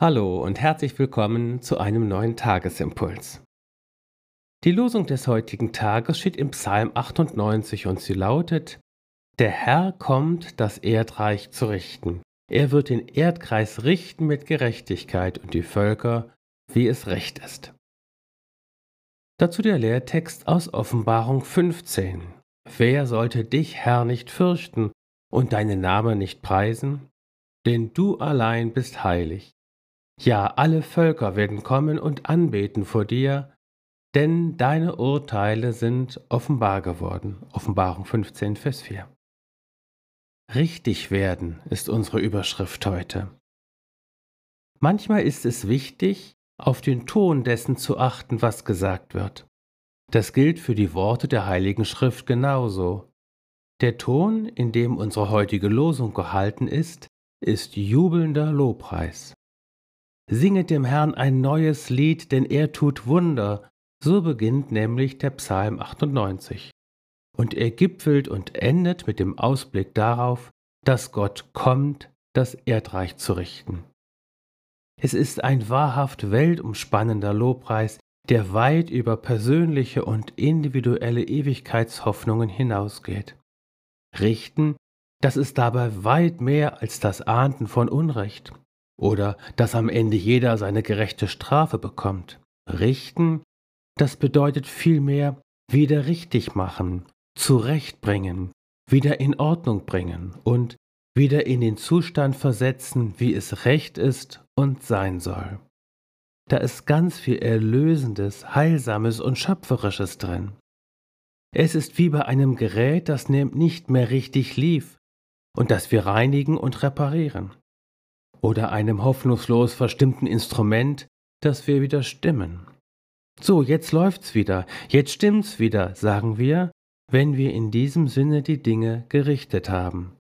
Hallo und herzlich willkommen zu einem neuen Tagesimpuls. Die Losung des heutigen Tages steht im Psalm 98 und sie lautet, Der Herr kommt, das Erdreich zu richten. Er wird den Erdkreis richten mit Gerechtigkeit und die Völker, wie es recht ist. Dazu der Lehrtext aus Offenbarung 15. Wer sollte dich, Herr, nicht fürchten und deinen Namen nicht preisen? Denn du allein bist heilig. Ja, alle Völker werden kommen und anbeten vor dir, denn deine Urteile sind offenbar geworden. Offenbarung 15, Vers 4. Richtig werden ist unsere Überschrift heute. Manchmal ist es wichtig, auf den Ton dessen zu achten, was gesagt wird. Das gilt für die Worte der Heiligen Schrift genauso. Der Ton, in dem unsere heutige Losung gehalten ist, ist jubelnder Lobpreis. Singet dem Herrn ein neues Lied, denn er tut Wunder. So beginnt nämlich der Psalm 98. Und er gipfelt und endet mit dem Ausblick darauf, dass Gott kommt, das Erdreich zu richten. Es ist ein wahrhaft weltumspannender Lobpreis, der weit über persönliche und individuelle Ewigkeitshoffnungen hinausgeht. Richten, das ist dabei weit mehr als das Ahnden von Unrecht oder dass am Ende jeder seine gerechte Strafe bekommt. Richten, das bedeutet vielmehr wieder richtig machen, zurechtbringen, wieder in Ordnung bringen und wieder in den Zustand versetzen, wie es recht ist und sein soll. Da ist ganz viel Erlösendes, Heilsames und Schöpferisches drin. Es ist wie bei einem Gerät, das nicht mehr richtig lief und das wir reinigen und reparieren oder einem hoffnungslos verstimmten Instrument, das wir wieder stimmen. So, jetzt läuft's wieder, jetzt stimmt's wieder, sagen wir, wenn wir in diesem Sinne die Dinge gerichtet haben.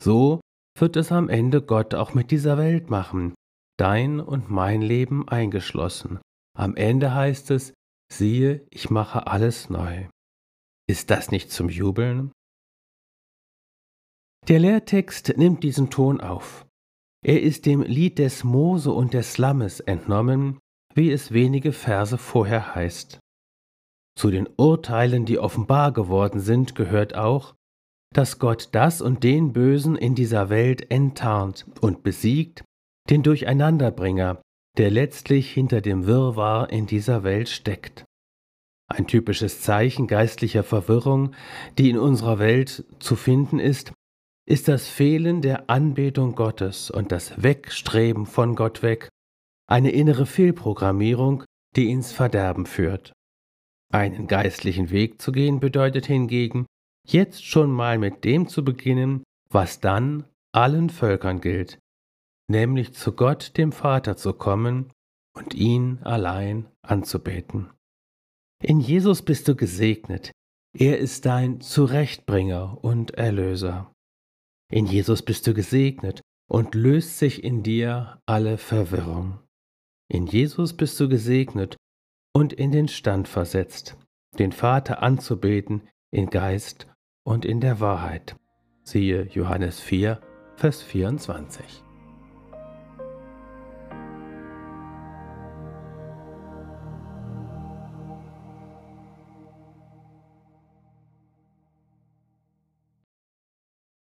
So wird es am Ende Gott auch mit dieser Welt machen, dein und mein Leben eingeschlossen. Am Ende heißt es, siehe, ich mache alles neu. Ist das nicht zum Jubeln? Der Lehrtext nimmt diesen Ton auf. Er ist dem Lied des Mose und des Lammes entnommen, wie es wenige Verse vorher heißt. Zu den Urteilen, die offenbar geworden sind, gehört auch, dass Gott das und den Bösen in dieser Welt enttarnt und besiegt, den Durcheinanderbringer, der letztlich hinter dem Wirrwarr in dieser Welt steckt. Ein typisches Zeichen geistlicher Verwirrung, die in unserer Welt zu finden ist, ist das Fehlen der Anbetung Gottes und das Wegstreben von Gott weg eine innere Fehlprogrammierung, die ins Verderben führt. Einen geistlichen Weg zu gehen bedeutet hingegen, jetzt schon mal mit dem zu beginnen, was dann allen Völkern gilt, nämlich zu Gott dem Vater zu kommen und ihn allein anzubeten. In Jesus bist du gesegnet, er ist dein Zurechtbringer und Erlöser. In Jesus bist du gesegnet und löst sich in dir alle Verwirrung. In Jesus bist du gesegnet und in den Stand versetzt, den Vater anzubeten in Geist und in der Wahrheit. Siehe Johannes 4, Vers 24.